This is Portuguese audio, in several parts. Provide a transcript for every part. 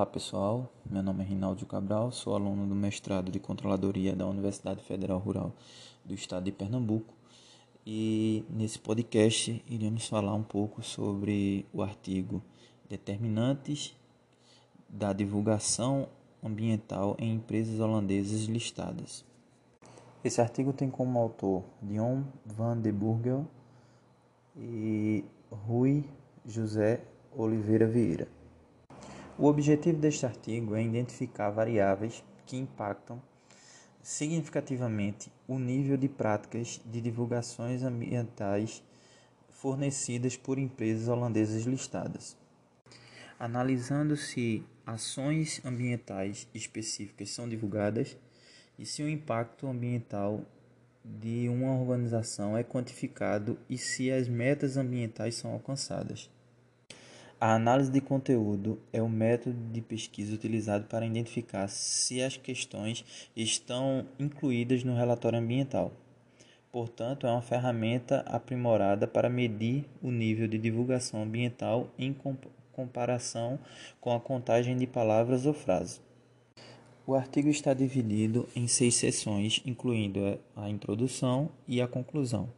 Olá pessoal, meu nome é Rinaldo Cabral, sou aluno do mestrado de Controladoria da Universidade Federal Rural do Estado de Pernambuco e nesse podcast iremos falar um pouco sobre o artigo Determinantes da Divulgação Ambiental em Empresas Holandesas Listadas. Esse artigo tem como autor Dion van de Burgel e Rui José Oliveira Vieira. O objetivo deste artigo é identificar variáveis que impactam significativamente o nível de práticas de divulgações ambientais fornecidas por empresas holandesas listadas. Analisando se ações ambientais específicas são divulgadas e se o impacto ambiental de uma organização é quantificado e se as metas ambientais são alcançadas. A análise de conteúdo é o método de pesquisa utilizado para identificar se as questões estão incluídas no relatório ambiental. Portanto, é uma ferramenta aprimorada para medir o nível de divulgação ambiental em comparação com a contagem de palavras ou frases. O artigo está dividido em seis sessões, incluindo a introdução e a conclusão.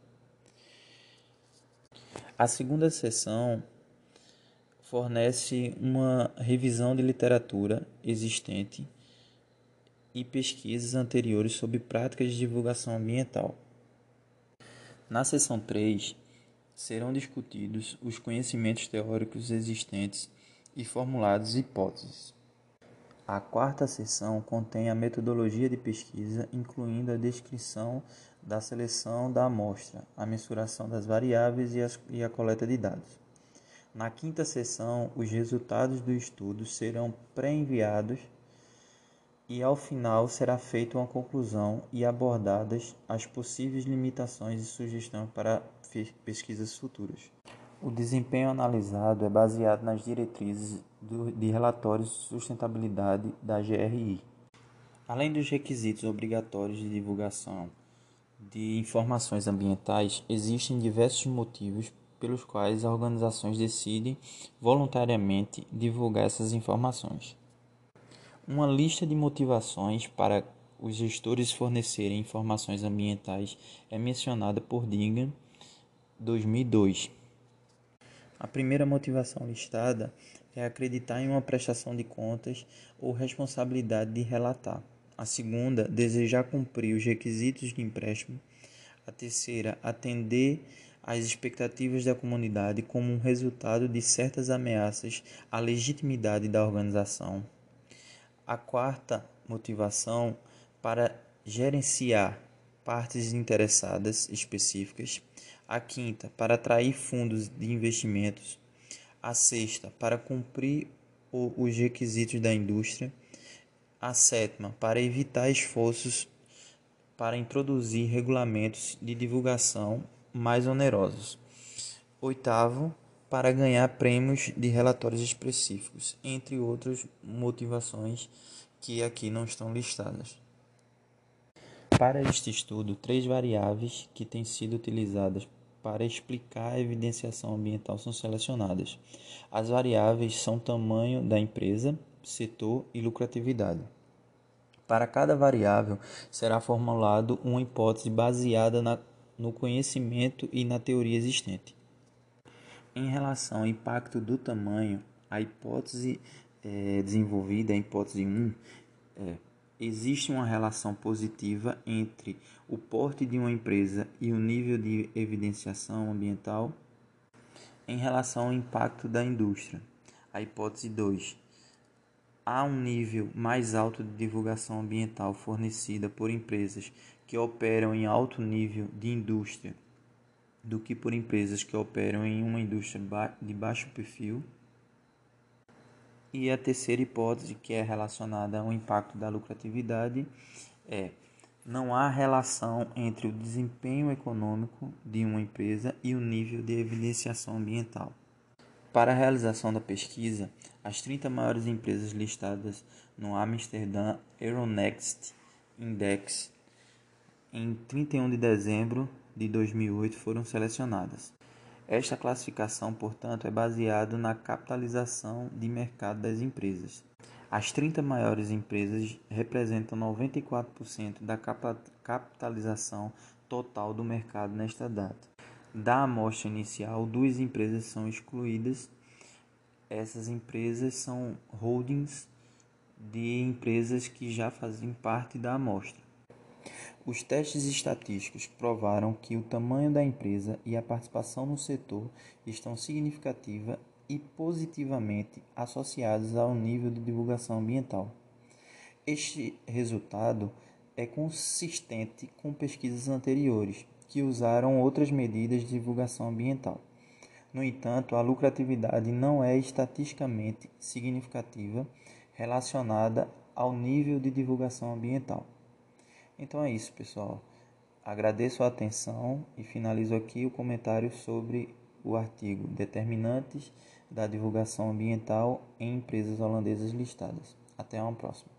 A segunda sessão fornece uma revisão de literatura existente e pesquisas anteriores sobre práticas de divulgação ambiental. Na seção 3, serão discutidos os conhecimentos teóricos existentes e formuladas hipóteses. A quarta seção contém a metodologia de pesquisa, incluindo a descrição da seleção da amostra, a mensuração das variáveis e a coleta de dados. Na quinta sessão, os resultados do estudo serão pré-enviados e ao final será feita uma conclusão e abordadas as possíveis limitações e sugestões para pesquisas futuras. O desempenho analisado é baseado nas diretrizes do, de relatórios de sustentabilidade da GRI. Além dos requisitos obrigatórios de divulgação de informações ambientais, existem diversos motivos pelos quais as organizações decidem voluntariamente divulgar essas informações. Uma lista de motivações para os gestores fornecerem informações ambientais é mencionada por Digan 2002. A primeira motivação listada é acreditar em uma prestação de contas ou responsabilidade de relatar. A segunda, desejar cumprir os requisitos de empréstimo. A terceira, atender as expectativas da comunidade como um resultado de certas ameaças à legitimidade da organização. A quarta motivação para gerenciar partes interessadas específicas. A quinta, para atrair fundos de investimentos. A sexta, para cumprir os requisitos da indústria. A sétima, para evitar esforços para introduzir regulamentos de divulgação mais onerosos. Oitavo, para ganhar prêmios de relatórios específicos, entre outras motivações que aqui não estão listadas. Para este estudo, três variáveis que têm sido utilizadas para explicar a evidenciação ambiental são selecionadas. As variáveis são tamanho da empresa, setor e lucratividade. Para cada variável será formulado uma hipótese baseada na no conhecimento e na teoria existente. Em relação ao impacto do tamanho, a hipótese é, desenvolvida, a hipótese 1, é, existe uma relação positiva entre o porte de uma empresa e o nível de evidenciação ambiental em relação ao impacto da indústria. A hipótese 2. Há um nível mais alto de divulgação ambiental fornecida por empresas que operam em alto nível de indústria do que por empresas que operam em uma indústria de baixo perfil. E a terceira hipótese, que é relacionada ao impacto da lucratividade, é não há relação entre o desempenho econômico de uma empresa e o nível de evidenciação ambiental. Para a realização da pesquisa, as 30 maiores empresas listadas no Amsterdam Euronext Index em 31 de dezembro de 2008 foram selecionadas. Esta classificação, portanto, é baseada na capitalização de mercado das empresas. As 30 maiores empresas representam 94% da capitalização total do mercado nesta data. Da amostra inicial, duas empresas são excluídas. Essas empresas são holdings de empresas que já fazem parte da amostra. Os testes estatísticos provaram que o tamanho da empresa e a participação no setor estão significativa e positivamente associados ao nível de divulgação ambiental. Este resultado é consistente com pesquisas anteriores, que usaram outras medidas de divulgação ambiental. No entanto, a lucratividade não é estatisticamente significativa relacionada ao nível de divulgação ambiental. Então é isso, pessoal. Agradeço a atenção e finalizo aqui o comentário sobre o artigo Determinantes da divulgação ambiental em empresas holandesas listadas. Até uma próxima.